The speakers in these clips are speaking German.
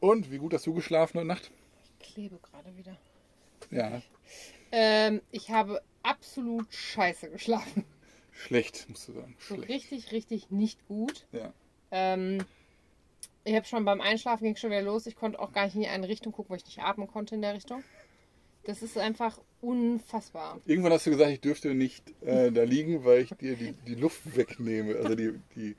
Und wie gut hast du geschlafen heute Nacht? Ich klebe gerade wieder. Ja, Ähm, ich habe absolut scheiße geschlafen. schlecht, musst du sagen. So Schlecht. richtig, richtig nicht gut. Ja. Ähm, ich habe schon beim Einschlafen ging schon wieder los. Ich konnte auch gar nicht in die eine Richtung gucken, weil ich nicht atmen konnte in der Richtung. Das ist einfach unfassbar. Irgendwann hast du gesagt, ich dürfte nicht äh, da liegen, weil ich dir die, die Luft wegnehme. Also die, die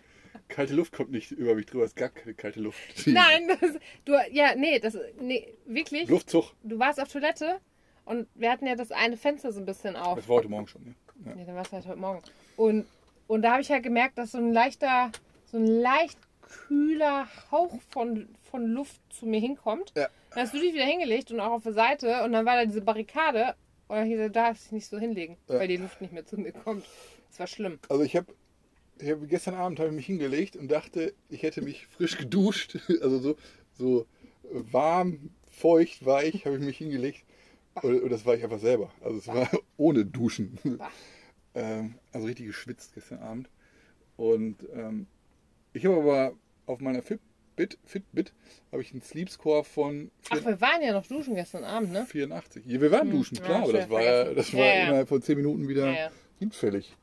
kalte Luft kommt nicht über mich drüber, es ist gar keine kalte Luft. Nein, das, du, ja, nee, das, nee, wirklich. Luftzug, Du warst auf Toilette und wir hatten ja das eine Fenster so ein bisschen auf. das war heute Morgen schon. Ne? Ja. Nee, dann war es halt heute Morgen. Und, und da habe ich ja gemerkt, dass so ein leichter, so ein leicht kühler Hauch von, von Luft zu mir hinkommt. Ja. Dann hast du dich wieder hingelegt und auch auf der Seite und dann war da diese Barrikade und dann hieß, du darfst dich nicht so hinlegen, Ja. weil die Luft nicht mehr zu mir kommt. Das war schlimm. Also ich habe ich hab, gestern Abend habe ich mich hingelegt und dachte, ich hätte mich frisch geduscht. Also so, so warm, feucht, weich habe ich mich hingelegt. Und, das war ich einfach selber. Also es war ohne Duschen. Ähm, also richtig geschwitzt gestern Abend. Und ähm, ich habe aber auf meiner Fitbit, Fitbit habe ich einen Sleep Score von Ach, wir waren ja noch duschen gestern Abend, ne? 84. Ja, wir waren duschen, ja, klar, aber schon das war, das war Ja, ja. innerhalb von 10 Minuten wieder Ja, ja. hinfällig.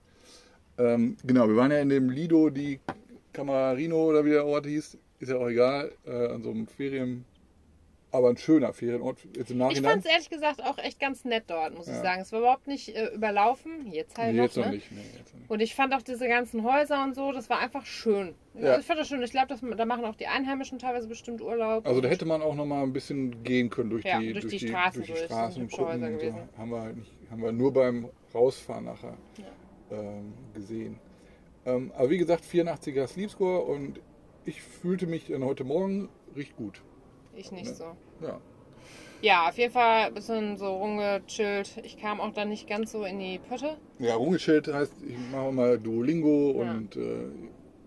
Ähm, genau, wir waren ja in dem Lido di Camarino oder wie der Ort hieß. Ist ja auch egal, äh, an so einem Ferien, aber ein schöner Ferienort jetzt im Ich Nachhinein. fand es ehrlich gesagt auch echt ganz nett dort, muss ich Ja. sagen. Es war überhaupt nicht äh, überlaufen. Jetzt halt nee, jetzt noch, noch ne? nicht. Nee, jetzt nicht. Und ich fand auch diese ganzen Häuser und so, das war einfach schön. Ja. Also ich fand das schön. Ich glaube, da machen auch die Einheimischen teilweise bestimmt Urlaub. Also da hätte man auch noch mal ein bisschen gehen können durch Ja, die, durch die Straßen durch die durch. Straßen und gucken. Häuser so. Haben wir halt nicht, haben wir nur beim Rausfahren nachher gesehen. Ähm, aber wie gesagt, 84er Sleep Score und ich fühlte mich dann heute Morgen richtig gut. Ich nicht Ja. so. Ja. Ja, auf jeden Fall ein bisschen so rumgechillt. Ich kam auch dann nicht ganz so in die Pötte. Ja, rumgechillt heißt, ich mache mal Duolingo Ja. und äh,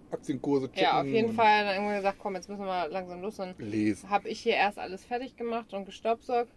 Aktienkurse checken. Ja, auf jeden Fall dann irgendwann gesagt, komm, jetzt müssen wir mal langsam los. Dann Lesen. habe ich hier erst alles fertig gemacht und gestaubsaugt,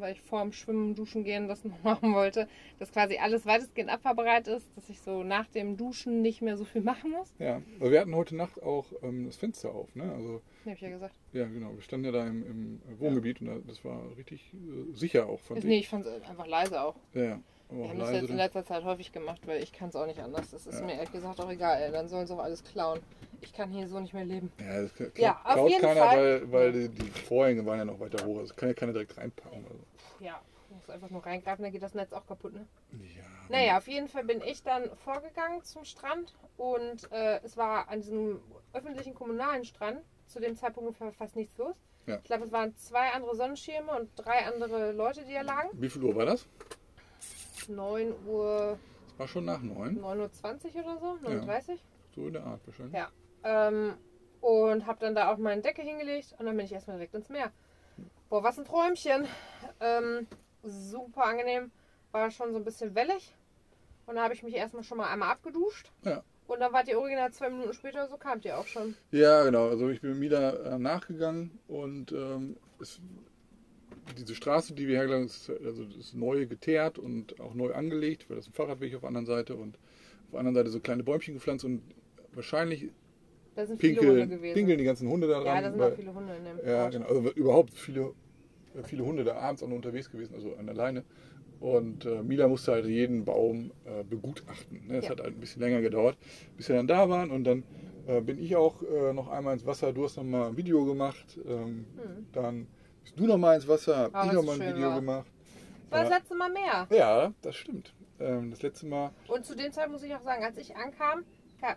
weil ich vor dem Schwimmen, Duschen gehen das noch machen wollte. Dass quasi alles weitestgehend abfahrbereit ist, dass ich so nach dem Duschen nicht mehr so viel machen muss. Ja, aber wir hatten heute Nacht auch ähm, das Fenster auf. Ne? Also, Habe ich ja gesagt. ja, genau. Wir standen ja da im, im Wohngebiet und da, das war richtig äh, sicher auch, fand Ist, ich. nee, ich fand es einfach leise auch. Ja, ja. Aber Wir haben das jetzt in letzter Zeit häufig gemacht, weil ich kann es auch nicht anders. Das ist Ja. mir ehrlich gesagt auch egal. Ey. Dann sollen sie auch alles klauen. Ich kann hier so nicht mehr leben. Ja, das klaut, Ja, auf klaut jeden keiner, Fall. weil, weil die, die Vorhänge waren ja noch weiter hoch. Also kann ja keiner direkt reinpacken. Also. Ja, muss einfach nur reingreifen, dann geht das Netz auch kaputt, ne? Ja, Naja, auf jeden Fall bin ich dann vorgegangen zum Strand und äh, es war an diesem öffentlichen kommunalen Strand zu dem Zeitpunkt ungefähr fast nichts los. Ja. Ich glaube, es waren zwei andere Sonnenschirme und drei andere Leute, die da lagen. Wie viel Uhr war das? 9 Uhr, Das war schon nach neun. 9.20 Uhr oder so, 9.30 Uhr. So in der Art wahrscheinlich. Ja. Ähm, und habe dann da auch meine Decke hingelegt und dann bin ich erstmal direkt ins Meer. Boah, was ein Träumchen. Ähm, super angenehm. War schon so ein bisschen wellig. Und da habe ich mich erstmal schon mal einmal abgeduscht. Ja. Und dann wart ihr original zwei Minuten später, so kamt ihr auch schon. Ja, genau. Also ich bin Mila äh, nachgegangen und ähm, es, diese Straße, die wir hergelangt ist, also ist neu geteert und auch neu angelegt, weil das ist ein Fahrradweg auf der anderen Seite und auf der anderen Seite so kleine Bäumchen gepflanzt und wahrscheinlich Da sind viele Hunde pinkeln, pinkeln die ganzen Hunde da dran. ja, da sind weil- auch viele Hunde in dem Ja, Ort. genau. Also überhaupt viele, viele Hunde da abends auch noch unterwegs gewesen, also an der Leine. Und äh, Mila musste halt jeden Baum äh, begutachten. Ne? Das Ja. hat halt ein bisschen länger gedauert, bis wir dann da waren. Und dann äh, bin ich auch äh, noch einmal ins Wasser. Du hast noch mal ein Video gemacht. Ähm, Dann bist du noch mal ins Wasser, hab Ah, ich noch mal ein Video war. gemacht. Das war das letzte Mal mehr. Ja, das stimmt. Ähm, das letzte Mal, Und zu dem Zeit muss ich auch sagen, als ich ankam,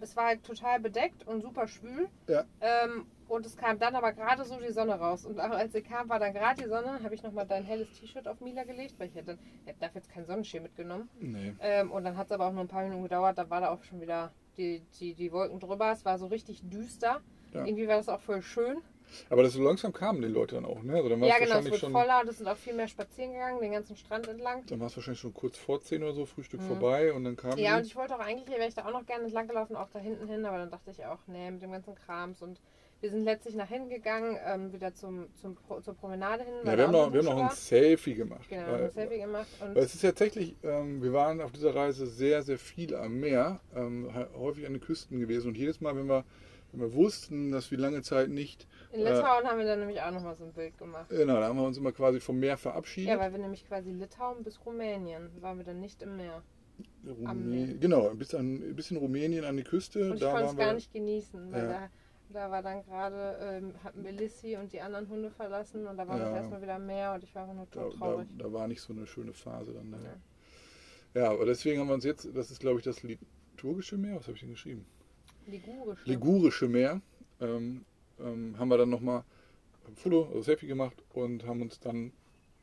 es war halt total bedeckt und super schwül. ja, Ähm, und es kam dann aber gerade so die Sonne raus. Und auch als sie kam, war dann gerade die Sonne. Habe ich nochmal dein helles T-Shirt auf Mila gelegt, weil ich hätte, hätte dafür jetzt keinen Sonnenschirm mitgenommen. nee. Ähm, und dann hat es aber auch nur ein paar Minuten gedauert. Da war da auch schon wieder die, die, die Wolken drüber. Es war so richtig düster. Ja. Irgendwie war das auch voll schön. Aber das so langsam kamen die Leute dann auch, ne? Also dann Ja, genau, es wird schon. voller und es sind auch viel mehr spazieren gegangen, den ganzen Strand entlang. Dann war es wahrscheinlich schon kurz vor 10 oder so, Frühstück Mhm. vorbei und dann kamen Ja, und die. ich wollte auch eigentlich, wäre ich da auch noch gerne entlang gelaufen, auch da hinten hin, aber dann dachte ich auch, nee, mit dem ganzen Krams und Wir sind letztlich nach hinten gegangen, ähm, wieder zum, zum, zur Promenade hin. Ja, wir haben, noch, wir haben noch ein. Selfie gemacht. Genau, wir haben weil, ein Selfie gemacht. Und weil es ist ja tatsächlich, ähm, wir waren auf dieser Reise sehr, sehr viel am Meer, ähm, hä- häufig an den Küsten gewesen. Und jedes Mal, wenn wir, wenn wir wussten, dass wir lange Zeit nicht, in Litauen haben wir dann nämlich auch nochmal so ein Bild gemacht. genau, da haben wir uns immer quasi vom Meer verabschiedet. Ja, weil wir nämlich quasi Litauen bis Rumänien waren wir dann nicht im Meer. Rumä genau, bis, an, bis in Rumänien an die Küste. Und ich da konnte es gar nicht genießen, weil Ja. da, da war dann gerade, ähm, hat Melissi und die anderen Hunde verlassen und da war Ja. das erstmal wieder Meer und ich war einfach nur da, tot da, traurig. da war nicht so eine schöne Phase dann. Ne? Ja, aber deswegen haben wir uns jetzt, das ist glaube ich das liturgische Meer, was habe ich denn geschrieben? Ligurisch. ne? Ligurische Meer, ähm, ähm, haben wir dann nochmal ein Foto, also Selfie gemacht und haben uns dann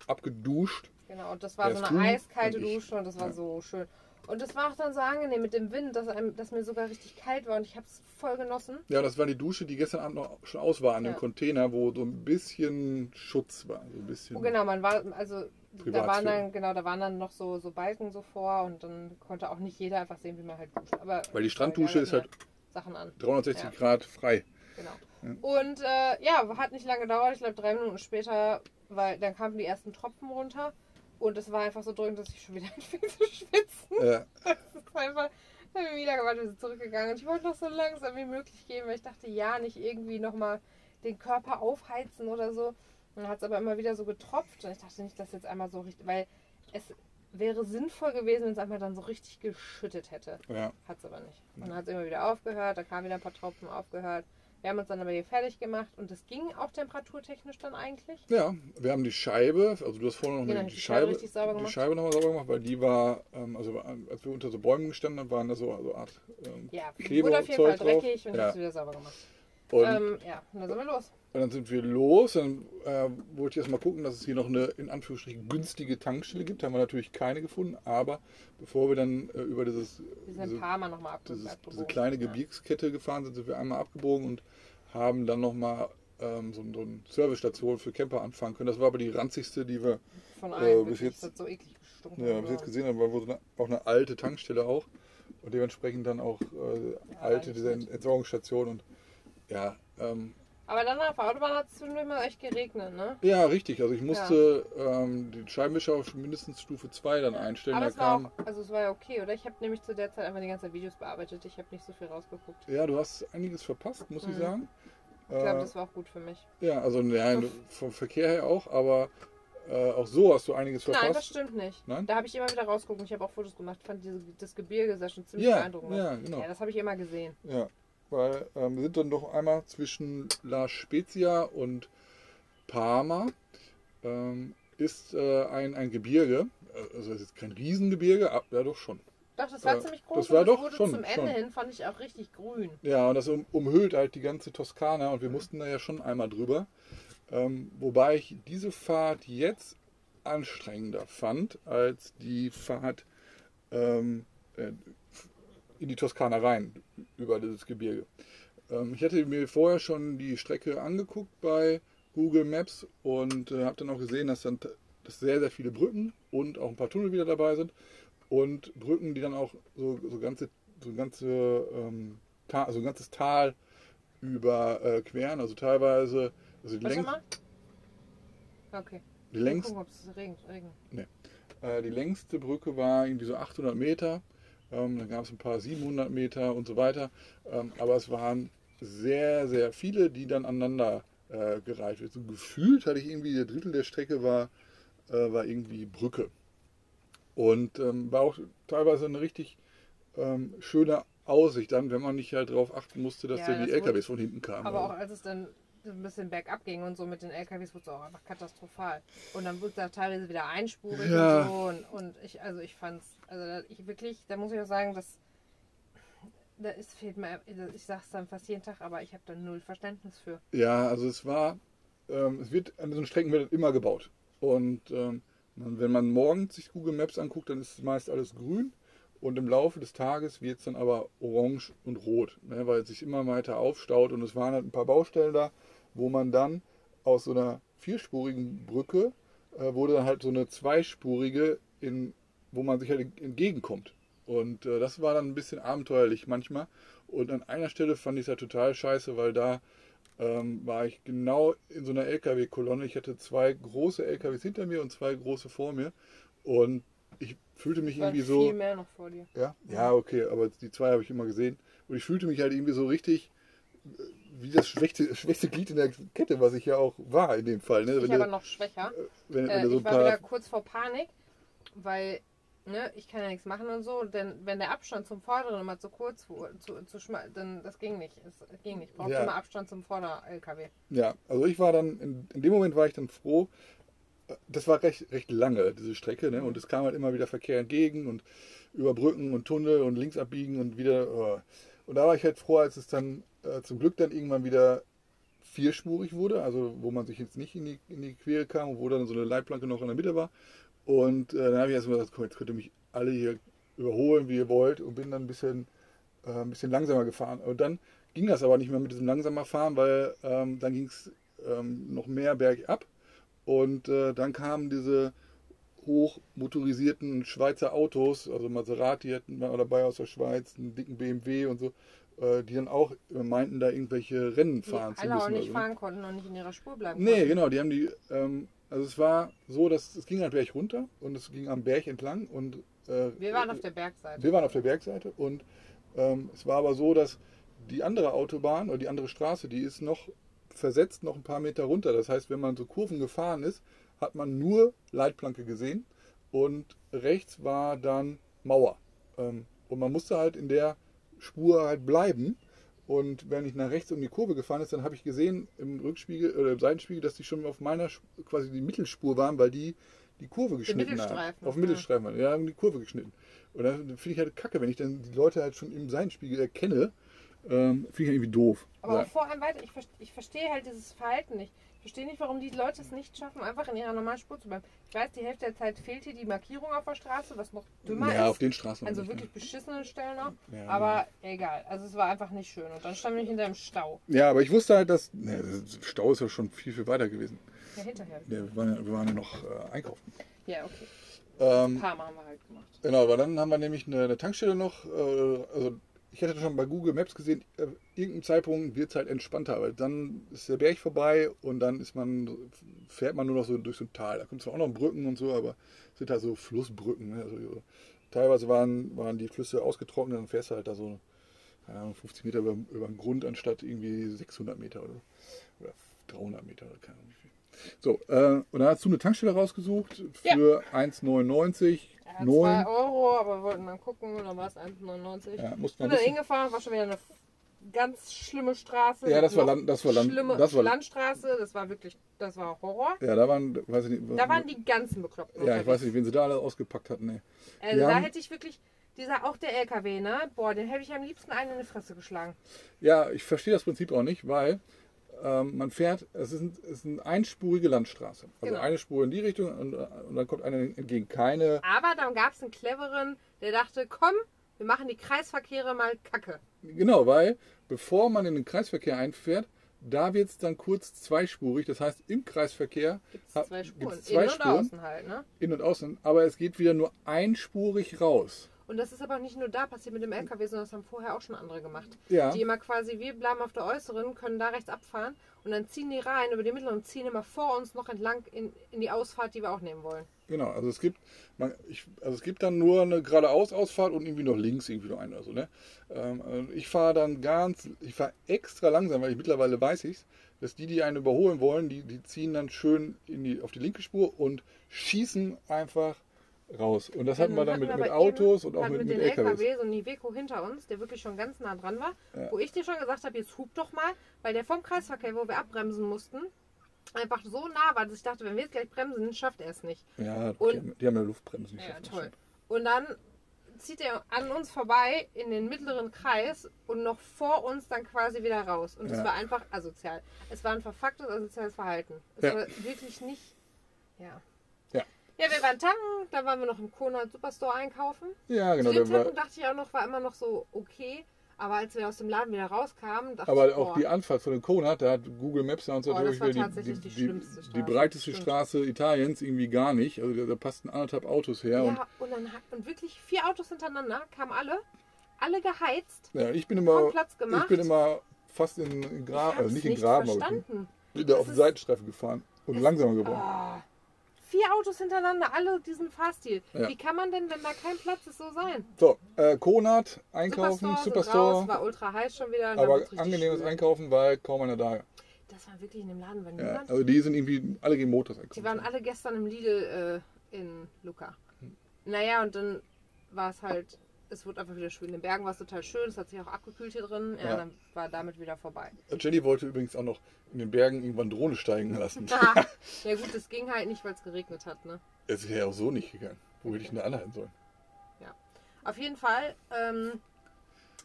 abgeduscht. Genau, und das war Erst so eine eiskalte und ich. Dusche und das war Ja. so schön. Und es war auch dann so angenehm mit dem Wind, dass, einem, dass mir sogar richtig kalt war und ich habe es voll genossen. Ja, das war die Dusche, die gestern Abend noch schon aus war an dem Ja. Container, wo so ein bisschen Schutz war. So ein bisschen. Oh, genau, man war, also da waren dann, genau, da waren dann noch so, so Balken so vor und dann konnte auch nicht jeder einfach sehen, wie man halt duscht. Aber Weil die Stranddusche ist halt Sachen an. 360 Ja. Grad frei. Genau. Ja. Und äh, ja, hat nicht lange gedauert. Ich glaube, drei Minuten später, weil dann kamen die ersten Tropfen runter. Und es war einfach so drückend, dass ich schon wieder anfing zu schwitzen. Äh, Das ist einfach. Dann haben wir wieder gewartet, sind zurückgegangen. Und ich wollte noch so langsam wie möglich gehen, weil ich dachte, ja, nicht irgendwie nochmal den Körper aufheizen oder so. Und dann hat es aber immer wieder so getropft. Und ich dachte nicht, dass jetzt einmal so richtig. Weil es wäre sinnvoll gewesen, wenn es einmal dann so richtig geschüttet hätte. ja. Hat es aber nicht. Und dann hat es immer wieder aufgehört, da kamen wieder ein paar Tropfen aufgehört. Wir haben uns dann aber hier fertig gemacht und es ging auch temperaturtechnisch dann eigentlich. ja, wir haben die Scheibe, also du hast vorhin noch Genau, die die, Scheibe die. Scheibe nochmal sauber gemacht, weil die war, ähm, also als wir unter so Bäumen gestanden haben, waren da so, so eine Art ähm, Ja, Kleber wurde auf jeden Fall drauf. dreckig und Ja. habe es wieder sauber gemacht. und, Ähm, ja, und dann sind wir los. Und dann sind wir los. Dann äh, wollte ich erst mal gucken, dass es hier noch eine in Anführungsstrichen günstige Tankstelle gibt. Haben wir natürlich keine gefunden, aber bevor wir dann äh, über dieses, diese, dieses, diese kleine Ja. Gebirgskette gefahren sind, sind wir einmal abgebogen und haben dann nochmal ähm, so, so eine Servicestation für Camper anfangen können. Das war aber die ranzigste, die wir Von äh, allen. bis bis jetzt- so ja, bis jetzt gesehen haben. War wohl so eine, auch eine alte Tankstelle auch und dementsprechend dann auch äh, alte nicht diese. Entsorgungsstation und ja, ähm, Aber dann auf der Autobahn hat es zwischendurch mal echt geregnet, ne? ja, richtig. Also ich musste ähm, den Scheibenwischer auf mindestens Stufe 2 dann einstellen. Aber Da es war kam, auch, also es war ja okay, oder? Ich habe nämlich zu der Zeit einfach die ganze Zeit Videos bearbeitet. Ich habe nicht so viel rausgeguckt. ja, du hast einiges verpasst, muss ich Mhm. sagen. Ich glaube, Äh, das war auch gut für mich. Ja, also ja, vom Verkehr her auch, aber äh, auch so hast du einiges Nein, das verpasst. stimmt nicht. Nein? Da habe ich immer wieder rausgeguckt. Ich habe auch Fotos gemacht. Fand diese, das Gebirge sah schon ziemlich Ja, beeindruckend ja, genau. Ja, das habe ich immer gesehen. Ja, weil ähm, wir sind dann doch einmal zwischen La Spezia und Parma. Ähm, ist äh, ein, ein Gebirge, äh, also es ist kein Riesengebirge, aber ja doch schon. Doch, das war Ja, ziemlich groß. das war und doch wurde schon- zum Ende schon. hin fand ich auch richtig grün. Ja, und das um, umhüllt halt die ganze Toskana und wir mussten da ja schon einmal drüber. Ähm, wobei ich diese Fahrt jetzt anstrengender fand als die Fahrt ähm, äh, in die Toskana rein über dieses Gebirge. Ähm, ich hatte mir vorher schon die Strecke angeguckt bei Google Maps und äh, habe dann auch gesehen, dass dann dass sehr, sehr viele Brücken und auch ein paar Tunnel wieder dabei sind und Brücken, die dann auch so, so ganze, so ganze ähm, Ta also ein ganzes Tal überqueren, also teilweise also die, mal. Okay. die, längst, gucken, regnet. äh, die längste Brücke war irgendwie so 800 Meter, ähm, dann gab es ein paar 700 Meter und so weiter, ähm, aber es waren sehr, sehr viele, die dann aneinander äh, gereiht wird. So gefühlt hatte ich irgendwie, der Drittel der Strecke war, äh, war irgendwie Brücke. Und ähm, war auch teilweise eine richtig ähm, schöne Aussicht dann, wenn man nicht halt darauf achten musste, dass Ja, da die LKWs von hinten kamen. Aber auch als es dann ein bisschen bergab ging und so mit den LKWs wurde es auch einfach katastrophal. Und dann wurde es da teilweise wieder einspurig Ja. und so. Und, und ich, also ich fand's, also ich wirklich, da muss ich auch sagen, dass da ist, fehlt mir, ich sag's dann fast jeden Tag, aber ich habe da null Verständnis für. Ja, also es war, ähm, es wird an diesen Strecken wird immer gebaut. Und ähm, man, wenn man morgens sich Google Maps anguckt, dann ist meist alles grün. Und im Laufe des Tages wird es dann aber orange und rot, ne, weil es sich immer weiter aufstaut. Und es waren halt ein paar Baustellen da, wo man dann aus so einer vierspurigen Brücke äh, wurde dann halt so eine zweispurige, in, wo man sich halt entgegenkommt. Und äh, das war dann ein bisschen abenteuerlich manchmal. Und an einer Stelle fand ich es ja total scheiße, weil da ähm, war ich genau in so einer LKW-Kolonne. Ich hatte zwei große LKWs hinter mir und zwei große vor mir. Und ich fühlte mich irgendwie viel so. mehr noch vor dir. Ja, ja, okay, aber die zwei habe ich immer gesehen. Und ich fühlte mich halt irgendwie so richtig äh, wie das schwächste, schwächste Glied in der Kette, was ich ja auch war in dem Fall. Ne? Ich Wenn, aber du, noch schwächer. wenn, wenn Äh, so ich war wieder kurz vor Panik, weil ne, ich kann ja nichts machen und so. Denn wenn der Abstand zum Vorderen immer zu kurz wurde, zu, zu schmal, dann das ging nicht. Es ging nicht. Ich brauchte Ja. immer Abstand zum Vorder-LKW. Ja, also ich war dann, in, in dem Moment war ich dann froh. äh, Das war recht, recht lange, diese Strecke, ne? Und es kam halt immer wieder Verkehr entgegen und über Brücken und Tunnel und links abbiegen und wieder. äh. Und da war ich halt froh, als es dann äh, zum Glück dann irgendwann wieder vierspurig wurde, also wo man sich jetzt nicht in die, in die Quere kam wo dann so eine Leitplanke noch in der Mitte war. Und äh, dann habe ich erstmal gesagt, komm, jetzt könnt ihr mich alle hier überholen, wie ihr wollt und bin dann ein bisschen, äh, ein bisschen langsamer gefahren. Und dann ging das aber nicht mehr mit diesem langsamer Fahren, weil ähm, dann ging es ähm, noch mehr bergab und äh, dann kamen diese hochmotorisierten Schweizer Autos, also Maserati hatten wir dabei aus der Schweiz, einen dicken BMW und so, die dann auch äh, meinten, da irgendwelche Rennen Die fahren zu alle müssen. auch nicht so. fahren konnten und nicht in ihrer Spur bleiben Nee, konnten. genau, die haben die, ähm, also es war so, dass es ging halt Berg runter und es ging am Berg entlang und äh, Wir waren auf der Bergseite. wir waren auf der Bergseite und ähm, es war aber so, dass die andere Autobahn oder die andere Straße, die ist noch versetzt noch ein paar Meter runter. Das heißt, wenn man so Kurven gefahren ist, hat man nur Leitplanke gesehen und rechts war dann Mauer. Ähm, und man musste halt in der Spur halt bleiben. Und wenn ich nach rechts um die Kurve gefahren ist, dann habe ich gesehen im Rückspiegel oder im Seitenspiegel, dass die schon auf meiner quasi die Mittelspur waren, weil die die Kurve geschnitten haben. Mittelstreifen, Auf dem. Mittelstreifen, ja, haben die Kurve geschnitten. Und dann finde ich halt kacke, wenn ich dann die Leute halt schon im Seitenspiegel erkenne, ähm, finde ich halt irgendwie doof. Aber Ja. vor allem weiter, ich, ich verstehe halt dieses Verhalten nicht. Ich verstehe nicht, warum die Leute es nicht schaffen, einfach in ihrer normalen Spur zu bleiben. Ich weiß, die Hälfte der Zeit fehlt hier die Markierung auf der Straße, was noch dümmer ja, ist. auf den Straßen. Also nicht, ne? wirklich beschissenen Stellen noch. Ja, aber egal. Also es war einfach nicht schön. Und dann standen wir hinter dem Stau. Ja, aber ich wusste halt, dass. Ne, Stau ist ja schon viel, viel weiter gewesen. Ja, hinterher. Ja, wir, waren ja, wir waren ja noch äh, einkaufen. Ja, okay. Ähm, Ein paar Mal haben wir halt gemacht. Genau, aber dann haben wir nämlich eine, eine Tankstelle noch. Äh, also ich hatte schon bei Google Maps gesehen, äh, irgendeinem Zeitpunkt wird es halt entspannter, weil dann ist der Berg vorbei und dann ist man, fährt man nur noch so durch so ein Tal. Da kommt zwar auch noch Brücken und so, aber es sind halt so Flussbrücken. Ne? Also, so- teilweise waren, waren die Flüsse ausgetrocknet, dann fährst du halt da so Ahnung, 50 Meter über, über den Grund anstatt irgendwie 600 Meter oder, oder 300 Meter oder keine Ahnung wie viel. So, äh, und dann hast du eine Tankstelle rausgesucht für 1,99. Ja, 2 9. Euro, aber wir wollten dann gucken, dann war es 1,99. Ja, mussten wir Sind dann hingefahren, war schon wieder eine ganz schlimme Straße. Ja, das war Land- das war Land- Schlimme das war- Landstraße, das war wirklich, das war Horror. ja, da waren, weiß ich nicht, Da waren die ganzen Bekloppten. ja, ich weiß nicht, wen sie da alle ausgepackt hatten. Nee. Also Wir da haben- hätte ich wirklich, dieser, auch der LKW, ne? Boah, den hätte ich am liebsten einen in die Fresse geschlagen. Ja, ich verstehe das Prinzip auch nicht, weil ähm, man fährt, es ist, es ist eine einspurige Landstraße. Also Genau. eine Spur in die Richtung und, und dann kommt einer entgegen. Keine, Aber dann gab es einen cleveren, der dachte, komm, wir machen die Kreisverkehre mal kacke. genau, weil bevor man in den Kreisverkehr einfährt, da wird es dann kurz zweispurig. Das heißt, im Kreisverkehr Gibt es zwei Spuren. gibt's Innen zwei und Spuren, außen halt, ne? in und außen, aber es geht wieder nur einspurig raus. Und das ist aber nicht nur da passiert mit dem LKW, sondern das haben vorher auch schon andere gemacht. Ja. Die immer quasi, wir bleiben auf der äußeren, können da rechts abfahren und dann ziehen die rein über die mittleren und ziehen immer vor uns noch entlang in, in die Ausfahrt, die wir auch nehmen wollen. Genau, also es gibt, man, ich, also es gibt dann nur eine geradeaus Ausfahrt und irgendwie noch links irgendwie noch eine oder so. Ne? Ähm, äh, ich fahre dann ganz, ich fahre extra langsam, weil ich mittlerweile weiß ich dass die, die einen überholen wollen, die, die ziehen dann schön in die, auf die linke Spur und schießen einfach raus. Und das hatten wir dann mit, mit Autos eben- und auch mit, mit den LKWs. LKW, so ein Iveco hinter uns, der wirklich schon ganz nah dran war, Ja. wo ich dir schon gesagt habe, jetzt hub doch mal, weil der vom Kreisverkehr, wo wir abbremsen mussten, einfach so nah war, dass ich dachte, wenn wir jetzt gleich bremsen, schafft er es nicht. Ja, Und- die, haben, die haben ja Luftbremsen. die Ja, das toll. schon. Und dann zieht er an uns vorbei in den mittleren Kreis und noch vor uns dann quasi wieder raus. Und es Ja. war einfach asozial. Es war ein verfucktes asoziales Verhalten. Es Ja. war wirklich nicht. Ja. Ja. Wir waren tanken, dann waren wir noch im Konrad Superstore einkaufen. Ja, genau. Zu dem Zeitpunkt dachte ich auch noch, war immer noch so okay. Aber als wir aus dem Laden wieder rauskamen, dachte aber ich, auch boah, die Anfahrt von den Konrad, da hat Google Maps ja uns Oh, das natürlich war tatsächlich die, die die, schlimmste die, Straße. breiteste Stimmt. Straße Italiens irgendwie gar nicht. Also da, da passten anderthalb Autos her. Und Ja, und, dann, hat- und wirklich vier Autos hintereinander kamen alle. alle geheizt, Ja, ich bin immer, Platz gemacht. ich bin immer fast in, in Graben, also nicht in Graben, aber ich verstanden. bin Das auf die ist- Seitenstreifen gefahren und langsamer geworden. Ah, vier Autos hintereinander, alle diesen Fahrstil. Ja. Wie kann man denn, wenn da kein Platz ist, so sein? So, äh, Konat, einkaufen, Superstore, sind Superstore, raus, war ultra heiß schon wieder. aber angenehmes schwül. Einkaufen, weil kaum einer da. Das war wirklich in dem Laden, war Ja, niemand. also die sind irgendwie alle gegen Motors Die einkaufen. waren alle gestern im Lidl äh, in Lucca. Hm. Naja, und dann war es halt, es wurde einfach wieder schwül. In den Bergen war es total schön, es hat sich auch abgekühlt hier drin. Ja, Ja. dann war damit wieder vorbei. Jenny wollte übrigens auch noch in den Bergen irgendwann Drohne steigen lassen. Ja gut, das ging halt nicht, weil es geregnet hat. Ne? Es ist ja auch so nicht gegangen. Wo hätte ich denn anhalten sollen? Auf jeden Fall ähm,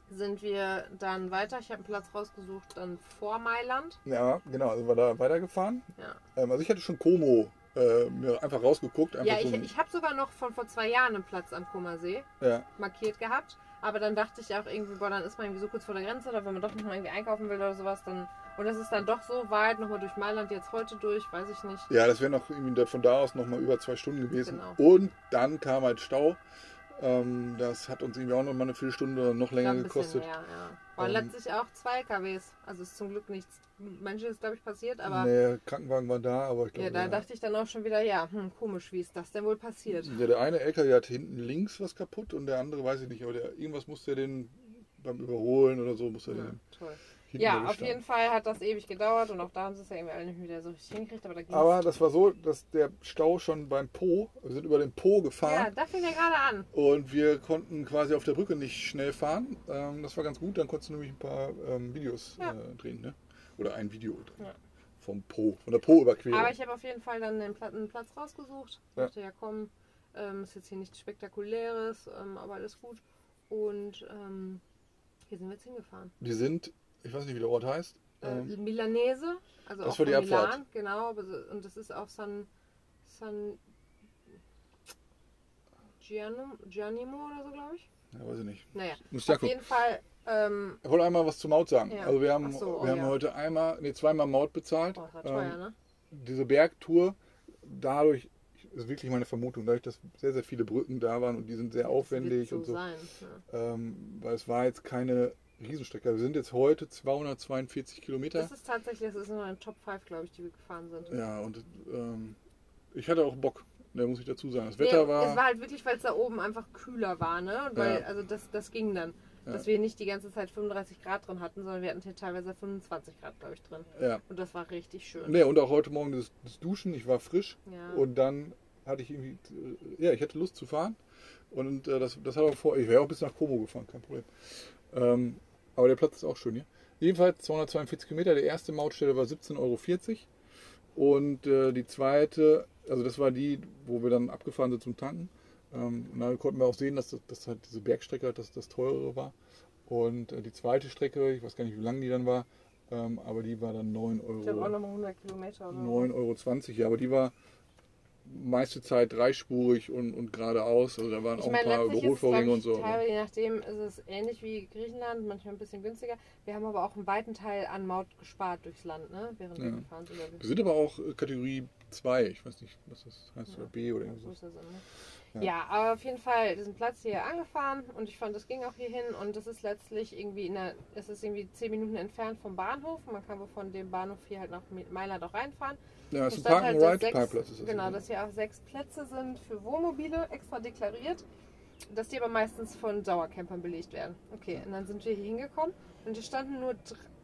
sind wir dann weiter. Ich habe einen Platz rausgesucht, dann vor Mailand. Ja, genau, also war da weitergefahren. Ja, Ähm, also ich hatte schon Como äh, mir einfach rausgeguckt. Einfach ja so ich, ich habe sogar noch von vor zwei Jahren einen Platz am Koma See ja, markiert gehabt. Aber dann dachte ich auch irgendwie, boah, dann ist man irgendwie so kurz vor der Grenze oder wenn man doch noch mal irgendwie einkaufen will oder sowas, dann. Und das ist dann doch so weit, nochmal durch Mailand jetzt heute durch, weiß ich nicht. ja, das wäre noch irgendwie von da aus noch mal über zwei Stunden gewesen. Genau. Und dann kam halt Stau. Ähm, das hat uns irgendwie auch noch mal eine Viertelstunde oder noch länger gekostet. mehr, ja. Waren Ähm, letztlich auch zwei KWs. Also ist zum Glück nichts Menschliches, glaube ich, passiert, aber Nee, Krankenwagen war da, aber ich ja, glaube. da dachte ich dann auch schon wieder, ja, hm, komisch, wie ist das denn wohl passiert? Ja, der eine LKW hat hinten links was kaputt und der andere weiß ich nicht, aber der, irgendwas musste er den beim Überholen oder so musste er Ja, den toll. Ja, auf jeden. Fall hat das ewig gedauert und auch da haben sie es ja irgendwie alle nicht wieder so richtig hingekriegt, aber da Aber das war so, dass der Stau schon beim Po, wir sind über den Po Ja, gefahren da fing er gerade an. und wir konnten quasi auf der Brücke nicht schnell fahren. Ähm, das war ganz gut, dann konntest du nämlich ein paar ähm, Videos Ja. äh, drehen, ne? Oder ein Video drehen. Ja. Vom Po, von der Po-Überquerung. Aber ich habe auf jeden Fall dann den Platz rausgesucht. Ich Ja. dachte, ja komm, ähm, ist jetzt hier nichts Spektakuläres, aber alles gut. Und ähm, hier sind wir jetzt hingefahren. Die sind, ich weiß nicht, wie der Ort heißt. Äh, Ähm, Milanese, also das auch war die von Abfahrt. Milan, genau. Und das ist auch San, San Gianimo oder so, glaube ich. ja, weiß ich nicht. Naja, Muss auf jeden Fall. Ähm, Ich wollte einmal was zur Maut sagen. Ja. Also wir haben, so, oh wir haben ja. heute einmal, nee, zweimal Maut bezahlt. war teuer, Ähm, ne? diese Bergtour, dadurch, ist wirklich meine Vermutung, dadurch, dass sehr, sehr viele Brücken da waren und die sind sehr aufwendig so und so. sein. Ja. Ähm, weil es war jetzt keine Riesenstrecke. Wir sind jetzt heute 242 Kilometer. Das ist tatsächlich, das ist nur ein Top 5, glaube ich, die wir gefahren sind. Ja, und ähm, ich hatte auch Bock, da muss ich dazu sagen. Das Nee, Wetter Es war. war halt wirklich, weil es da oben einfach kühler war, ne? Und weil, Ja. also das, das ging dann. Ja. Dass wir nicht die ganze Zeit 35 Grad drin hatten, sondern wir hatten hier teilweise 25 Grad, glaube ich, drin. Ja. Und das war richtig schön. Nee, und auch heute Morgen das, das Duschen, ich war frisch Ja. und dann hatte ich irgendwie, äh, ja, ich hatte Lust zu fahren und äh, das, das hat auch vor, ich wäre auch bis nach Como gefahren, kein Problem. Ähm, aber der Platz ist auch schön hier. Jedenfalls 242 Kilometer, die erste Mautstelle war 17,40 Euro und äh, die zweite, also das war die, wo wir dann abgefahren sind zum Tanken. Ähm, und da konnten wir auch sehen, dass das, dass halt diese Bergstrecke halt das, das teurere war. Und äh, die zweite Strecke, ich weiß gar nicht, wie lang die dann war, ähm, aber die war dann 9 Euro. ich habe auch nochmal 100 Kilometer oder so. 9,20 Euro, ja, aber die war meiste Zeit dreispurig und, und geradeaus. Also da waren Ich auch ein paar Überholvorgänge und so. teilweise, je nachdem ist es ähnlich wie Griechenland, manchmal ein bisschen günstiger. Wir haben aber auch einen weiten Teil an Maut gespart durchs Land, ne? Während wir Ja. gefahren sind. Wir sind aber auch äh, Kategorie 2, ich weiß nicht, was das heißt, oder B oder Ja, so irgendwas. das immer. Ja. Ja. aber auf jeden Fall diesen Platz hier angefahren und ich fand, das ging auch hier hin und das ist letztlich irgendwie in der, es ist irgendwie zehn Minuten entfernt vom Bahnhof. Man kann wohl von dem Bahnhof hier halt nach Mailand auch reinfahren. Ja, ist ein stand halt, dass Park-and-Ride-Parkplatz. sechs, ist das. genau, dass hier auch sechs Plätze sind für Wohnmobile, extra deklariert, dass die aber meistens von Dauercampern belegt werden. Okay, und dann sind wir hier hingekommen und hier standen nur,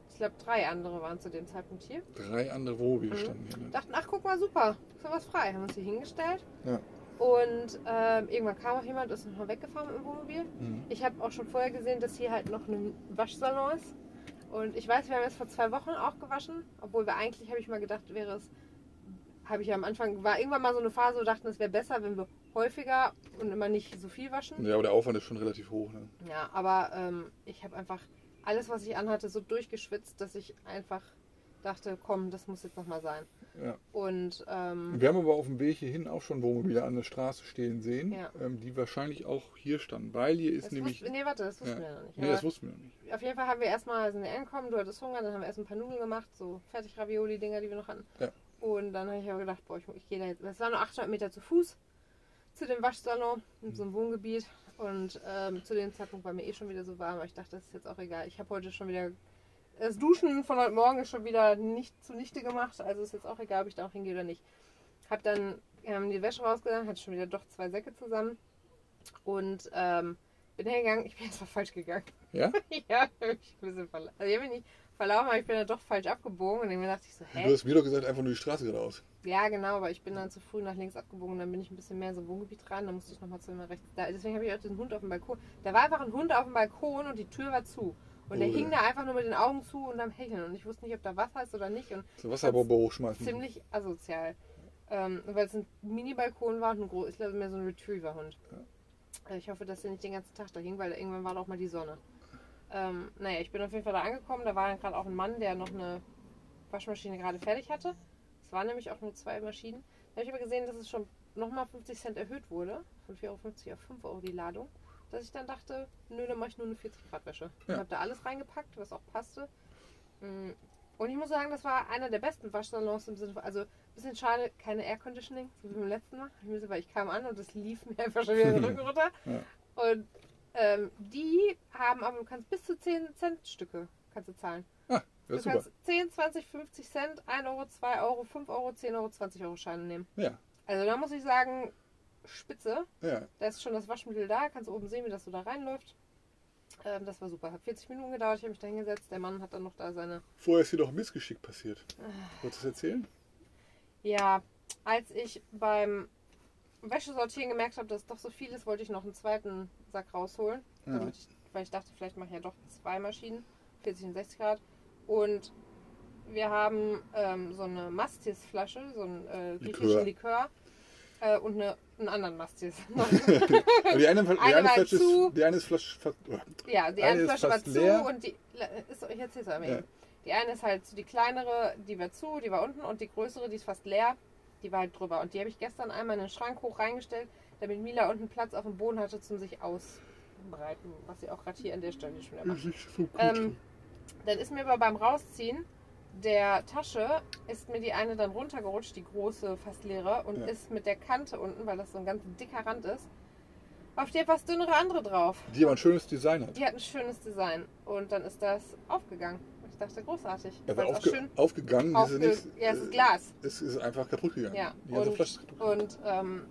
ich glaube, drei andere waren zu dem Zeitpunkt hier. Drei andere Wohnmobile Mhm. standen hier. Ne? Dachten, ach guck mal, super, ist ja was frei. Haben uns hier hingestellt. Ja. Und ähm, irgendwann kam auch jemand, ist nochmal weggefahren mit dem Wohnmobil. Mhm. Ich habe auch schon vorher gesehen, dass hier halt noch ein Waschsalon ist. Und ich weiß, wir haben jetzt vor zwei Wochen auch gewaschen, obwohl wir eigentlich, habe ich mal gedacht, wäre es, habe ich am Anfang, war irgendwann mal so eine Phase, wo wir dachten, es wäre besser, wenn wir häufiger und immer nicht so viel waschen. Ja, aber der Aufwand ist schon relativ hoch. Ne? Ja, aber ähm, ich habe einfach alles, was ich anhatte, so durchgeschwitzt, dass ich einfach dachte, komm, das muss jetzt nochmal sein. Ja. Und ähm, Wir haben aber auf dem Weg hierhin auch schon Wohnmobile an der Straße stehen sehen, Ja. ähm, die wahrscheinlich auch hier standen, weil hier ist das nämlich. wussten, nee, warte, das wussten ja. wir noch nicht. Nee, das wussten wir noch nicht. auf jeden Fall haben wir erstmal sind wir angekommen, du hattest Hunger, dann haben wir erst ein paar Nudeln gemacht, so fertig Ravioli-Dinger, die wir noch hatten. Und dann habe ich aber gedacht, boah, ich, ich gehe da jetzt. Das war nur 800 Meter zu Fuß zu dem Waschsalon in so einem Wohngebiet. Und ähm, zu dem Zeitpunkt war mir eh schon wieder so warm, aber ich dachte, das ist jetzt auch egal. Ich habe heute schon wieder. Das Duschen von heute Morgen ist schon wieder nicht zunichte gemacht, also ist jetzt auch egal, ob ich da auch hingehe oder nicht. Hab dann ähm, die Wäsche rausgegangen, hatte schon wieder doch zwei Säcke zusammen und ähm, bin hingegangen. Ich bin jetzt mal falsch gegangen. Ja? ja, ich bin ein bisschen verlaufen. Also ich habe mich nicht verlaufen, aber ich bin dann doch falsch abgebogen und dann dachte ich so, hä? Du hast mir doch gesagt, einfach nur die Straße geradeaus. Ja, genau, aber ich bin dann zu früh nach links abgebogen, dann bin ich ein bisschen mehr so Wohngebiet rein, dann musste ich nochmal zu mir rechts. Da, deswegen habe ich auch den Hund auf dem Balkon. Da war einfach ein Hund auf dem Balkon und die Tür war zu. Und der Oh, hing ja. da einfach nur mit den Augen zu und am Hecheln. Und ich wusste nicht, ob da Wasser ist oder nicht. Und So Wasserbombe hochschmeißen. ziemlich asozial. Ähm, weil es ein Mini-Balkon war und ein groß, ich glaube mehr so ein Retriever-Hund. Äh, Ich hoffe, dass der nicht den ganzen Tag da hing, weil irgendwann war da auch mal die Sonne. Ähm, naja, ich bin auf jeden Fall da angekommen. Da war dann gerade auch ein Mann, der noch eine Waschmaschine gerade fertig hatte. Es waren nämlich auch nur zwei Maschinen. Da habe ich aber gesehen, dass es schon nochmal 50 Cent erhöht wurde. Von 4,50 Euro auf 5 Euro die Ladung. Dass ich dann dachte, nö, dann mache ich nur eine 40 Grad Wäsche. Ja. Und habe da alles reingepackt, was auch passte. Mm, Und ich muss sagen, das war einer der besten Waschsalons im Sinne von, also ein bisschen schade, keine Air Conditioning, so wie beim letzten Mal. Ich weil ich kam an und das lief mir einfach schon wieder den Rücken runter. Ja. Und ähm, die haben aber, du kannst bis zu 10 Cent Stücke kannst du zahlen. Ah, Du super. kannst 10, 20, 50 Cent, 1 Euro, 2 Euro, 5 Euro, 10 Euro, 20 Euro Scheine nehmen. Ja, Also da muss ich sagen, spitze. ja. Da ist schon das Waschmittel da, kannst du oben sehen, wie das so da reinläuft. Ähm, das war super. Hat 40 Minuten gedauert, ich habe mich da hingesetzt. Der Mann hat dann noch da seine. Vorher ist hier doch ein Missgeschick passiert. Wolltest du das erzählen? Ja, als ich beim Wäschesortieren gemerkt habe, dass es doch so viel ist, wollte ich noch einen zweiten Sack rausholen. Ja. Damit ich, weil ich dachte, vielleicht mache ich ja doch zwei Maschinen, 40 und 60 Grad. Und wir haben ähm, so eine Mastis-Flasche, so einen äh, griechischen Likör. Likör. Äh, und eine, einen anderen Mastis. Die eine, die Eine eine Flasche zu. ist, die eine ist Flasche fast, oh, Ja, die Eine eine Flasche war zu leer. und die. Ist, ich erzähl's aber Ja. eben. Die eine ist halt die kleinere, die war zu, die war unten und die größere, die ist fast leer, die war halt drüber. Und die habe ich gestern einmal in den Schrank hoch reingestellt, damit Mila unten Platz auf dem Boden hatte zum sich ausbreiten, was sie auch gerade hier an der Stelle schon wieder macht. ist so. Ähm, dann ist mir aber beim Rausziehen der Tasche ist mir die eine dann runtergerutscht, die große, fast leere, und Ja. ist mit der Kante unten, weil das so ein ganz dicker Rand ist, auf die etwas dünnere andere drauf. die aber ein schönes Design hat. Die hat ein schönes Design und dann ist das aufgegangen. Ich dachte, großartig. Es auch aufge schön aufgegangen ist aufge es nicht. Ja, es ist Glas. Es ist einfach kaputt gegangen. Ja, Die ganze und- Flasche ist kaputt gegangen. Und ähm,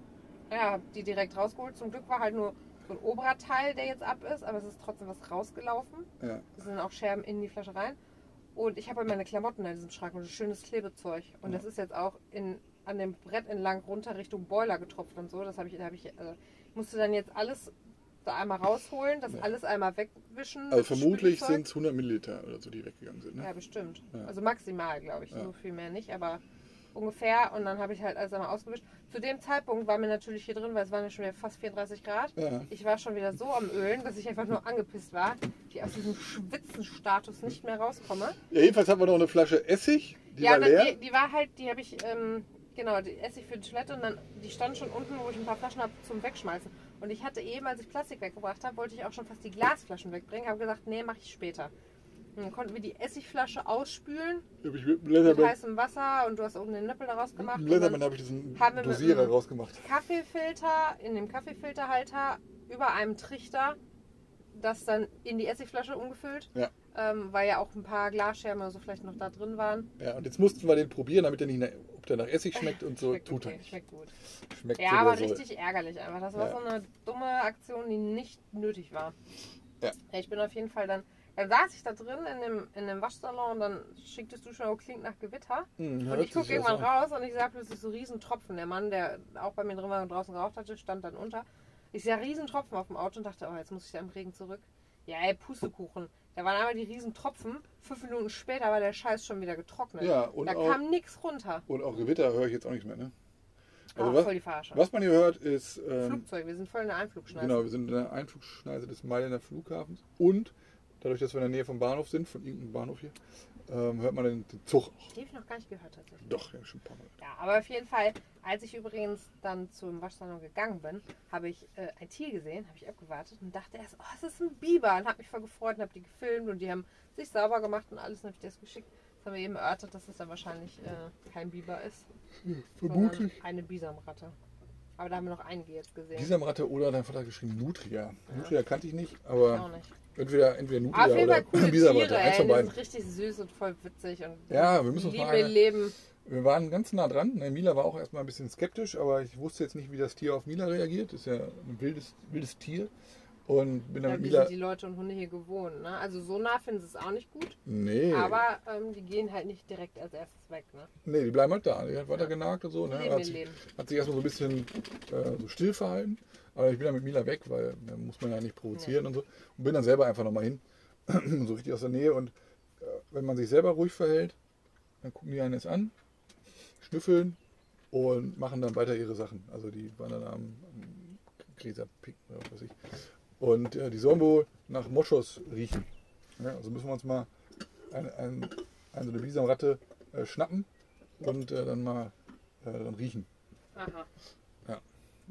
ja, hab die direkt rausgeholt. Zum Glück war halt nur so ein oberer Teil, der jetzt ab ist, aber es ist trotzdem was rausgelaufen. Ja. Es sind auch Scherben in die Flasche rein. Und ich habe halt meine Klamotten in diesem Schrank und ein schönes Klebezeug. Und Ja. das ist jetzt auch in, an dem Brett entlang runter Richtung Boiler getropft und so. Das habe ich, da habe ich, also, musste dann jetzt alles da einmal rausholen, das Ja. alles einmal wegwischen. Also vermutlich sind es 100 Milliliter oder so, die weggegangen sind. Ne? Ja, bestimmt. Ja. Also maximal, glaube ich. So viel mehr nicht, aber ungefähr. Und dann habe ich halt alles einmal ausgewischt. Zu dem Zeitpunkt war mir natürlich hier drin, weil es waren ja schon wieder fast 34 Grad. Ja. Ich war schon wieder so am Ölen, dass ich einfach nur angepisst war, die aus diesem Schwitzenstatus nicht mehr rauskomme. ja, jedenfalls haben wir noch eine Flasche Essig, die ja, war leer. die, die war halt, die habe ich, ähm, genau, die Essig für die Toilette und dann, die stand schon unten, wo ich ein paar Flaschen habe zum Wegschmeißen. Und ich hatte eben, als ich Plastik weggebracht habe, wollte ich auch schon fast die Glasflaschen wegbringen, habe gesagt, nee, mache ich später. Dann konnten wir die Essigflasche ausspülen Hab ich mit mit heißem Wasser und du hast oben den Nippel daraus gemacht. mit Leatherman habe ich diesen haben wir mit Dosierer rausgemacht. Kaffeefilter, in dem Kaffeefilterhalter über einem Trichter, das dann in die Essigflasche umgefüllt. Ja. Ähm, weil ja auch ein paar Glasscherben oder so vielleicht noch da drin waren. Ja, und jetzt mussten wir den probieren, damit der nicht, nach, ob der nach Essig schmeckt und so. Schmeckt Tut okay, er nicht. schmeckt gut. Schmeckt Ja, aber so. richtig ärgerlich einfach. Das war Ja. so eine dumme Aktion, die nicht nötig war. Ja. Ich bin auf jeden Fall dann. Dann saß ich da drin in dem, in dem Waschsalon und dann schicktest du schon, oh, klingt nach Gewitter. Hm, Und ich gucke irgendwann an. raus und ich sah plötzlich so riesen Tropfen. Der Mann, der auch bei mir drin war und draußen geraucht hatte, stand dann unter. Ich sah riesen Tropfen auf dem Auto und dachte, oh, jetzt muss ich da im Regen zurück. Ja, ey, Pustekuchen. Da waren einmal die riesen Tropfen. Fünf Minuten später war der Scheiß schon wieder getrocknet. Ja, und da auch- kam nichts runter. Und auch Gewitter höre ich jetzt auch nichts mehr. Ne? Also Ah, was, voll die Verarsche. was man hier hört, ist. Ähm, Flugzeug, wir sind voll in der Einflugschneise. genau, wir sind in der Einflugschneise des Mailänder Flughafens. Und dadurch, dass wir in der Nähe vom Bahnhof sind, von irgendeinem Bahnhof hier, ähm, hört man den, den Zug auch. Die habe ich noch gar nicht gehört tatsächlich. Doch, ja, schon ein paar Mal. Ja, aber auf jeden Fall, als ich übrigens dann zum Waschsalon gegangen bin, habe ich äh, ein Tier gesehen, habe ich abgewartet und dachte erst, oh, es ist ein Biber. Und habe mich voll gefreut und habe die gefilmt und die haben sich sauber gemacht und alles und habe ich das geschickt. Das haben wir eben erörtert, dass es dann wahrscheinlich äh, kein Biber ist, sondern Vermutlich. eine Bisamratte. Aber da haben wir noch einige jetzt gesehen. Bisamratte oder dein Vater hat geschrieben Nutria. Nutria kannte ich nicht, aber nicht. entweder, entweder Nutria jeden oder coole Bisamratte. Tiere, Eins ey. von Die beiden. sind richtig süß und voll witzig. Und Ja, wir müssen uns lieben mal- Leben. Wir waren ganz nah dran. Ne, Mila war auch erstmal ein bisschen skeptisch, aber ich wusste jetzt nicht, wie das Tier auf Mila reagiert. Das ist ja ein wildes, wildes Tier. Und bin dann Ja, mit Mila. sind die Leute und Hunde hier gewohnt. Ne? Also so nah finden sie es auch nicht gut. Nee, Aber ähm, die gehen halt nicht direkt als erstes weg. Ne? nee, die bleiben halt da. Die hat weiter genagt und so. Ne? Leben Hat sich, Leben. hat sich erstmal so ein bisschen äh, so still verhalten. Aber ich bin dann mit Mila weg, weil da muss man ja nicht provozieren und so. Und bin dann selber einfach nochmal hin. so richtig aus der Nähe. Und äh, wenn man sich selber ruhig verhält, dann gucken die einen jetzt an, schnüffeln und machen dann weiter ihre Sachen. Also die waren dann am, am Gräser picken oder was weiß ich. Und äh, die sollen wohl nach Moschus riechen. Ja, also müssen wir uns mal ein, ein, eine so eine Bisamratte äh, schnappen und äh, dann mal äh, dann riechen. Aha. Ja.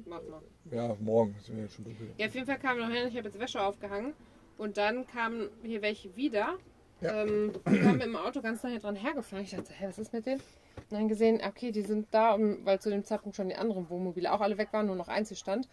Mach mal. Ja, morgen ist mir jetzt schon dunkel. Ja, auf jeden Fall kamen noch hin. Ich habe jetzt Wäsche aufgehangen. Und dann kamen hier welche wieder. Ja. Ähm, die haben dem Auto ganz hier dran hergefahren. Ich dachte, hä, was ist mit denen? Und dann gesehen, okay, die sind da, weil zu dem Zeitpunkt schon die anderen Wohnmobile auch alle weg waren, nur noch eins hier stand.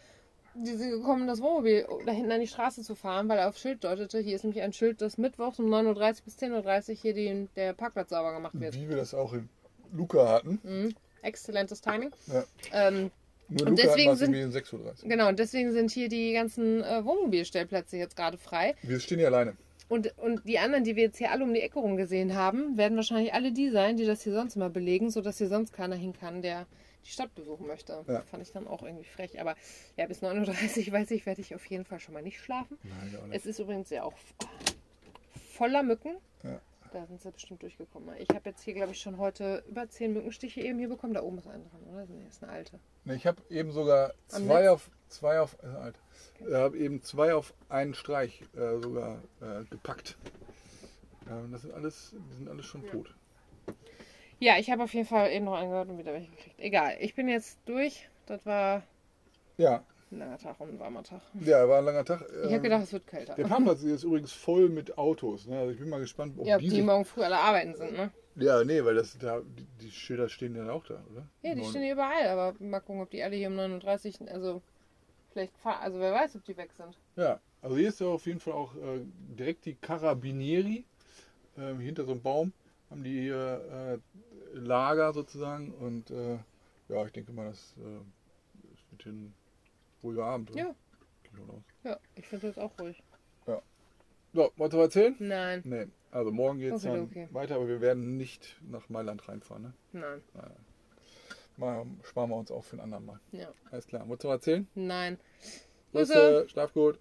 Die sind gekommen, das Wohnmobil da hinten an die Straße zu fahren, weil er auf Schild deutete. Hier ist nämlich ein Schild, dass mittwochs um 9.30 Uhr bis 10.30 Uhr hier die, der Parkplatz sauber gemacht wird. Wie wir das auch in Luca hatten. Mhm. Exzellentes Timing. Ja. Ähm, Nur Und Luca deswegen sind- in 6.30 Uhr. genau, und deswegen sind hier die ganzen äh, Wohnmobilstellplätze jetzt gerade frei. Wir stehen hier alleine. Und, und die anderen, die wir jetzt hier alle um die Ecke rum gesehen haben, werden wahrscheinlich alle die sein, die das hier sonst immer belegen, sodass hier sonst keiner hin kann, der die Stadt besuchen möchte. Ja. Fand ich dann auch irgendwie frech. Aber ja, bis 9.30 Uhr weiß ich, werde ich auf jeden Fall schon mal nicht schlafen. Nein, nicht. Es ist übrigens ja auch voller Mücken. Ja. Da sind sie bestimmt durchgekommen. Ich habe jetzt hier, glaube ich, schon heute über 10 Mückenstiche eben hier bekommen. Da oben ist eine dran, oder? Nee, ist eine alte. Ich habe eben sogar Am zwei Netz? auf zwei auf äh, alt. Ich habe eben zwei auf einen Streich äh, sogar äh, gepackt. Das sind alles, die sind alles schon Ja. tot. Ja, ich habe auf jeden Fall eben noch einen gehört und wieder welche gekriegt. Egal, ich bin jetzt durch. Das war Ja, ein langer Tag und ein warmer Tag. ja, war ein langer Tag. Ich habe Ähm, gedacht, es wird kälter. Der Parkplatz ist übrigens voll mit Autos. Ne? Also ich bin mal gespannt, ob Ja, die, die morgen früh alle arbeiten sind, ne? Ja, nee, weil das da die, die Schilder stehen dann auch da, oder? Ja, die Neun- stehen überall, aber mal gucken, ob die alle hier um 39, also vielleicht fahren, also wer weiß, ob die weg sind. Ja, also hier ist ja auf jeden Fall auch äh, direkt die Carabinieri. Ähm, hinter so einem Baum haben die hier äh, Lager sozusagen und äh, ja, ich denke mal, das äh, ist mit den ruhiger Abend. oder? Ja. Geht davon aus. Ja, ich finde das auch ruhig. So, wolltest du was erzählen? Nein, Nee, also morgen geht es Okay, dann okay. weiter, aber wir werden nicht nach Mailand reinfahren. Ne? nein, Mal sparen wir uns auch für einen anderen Mal. ja, Alles klar, wolltest du was erzählen? nein. Grüße, Grüße. schlaf gut.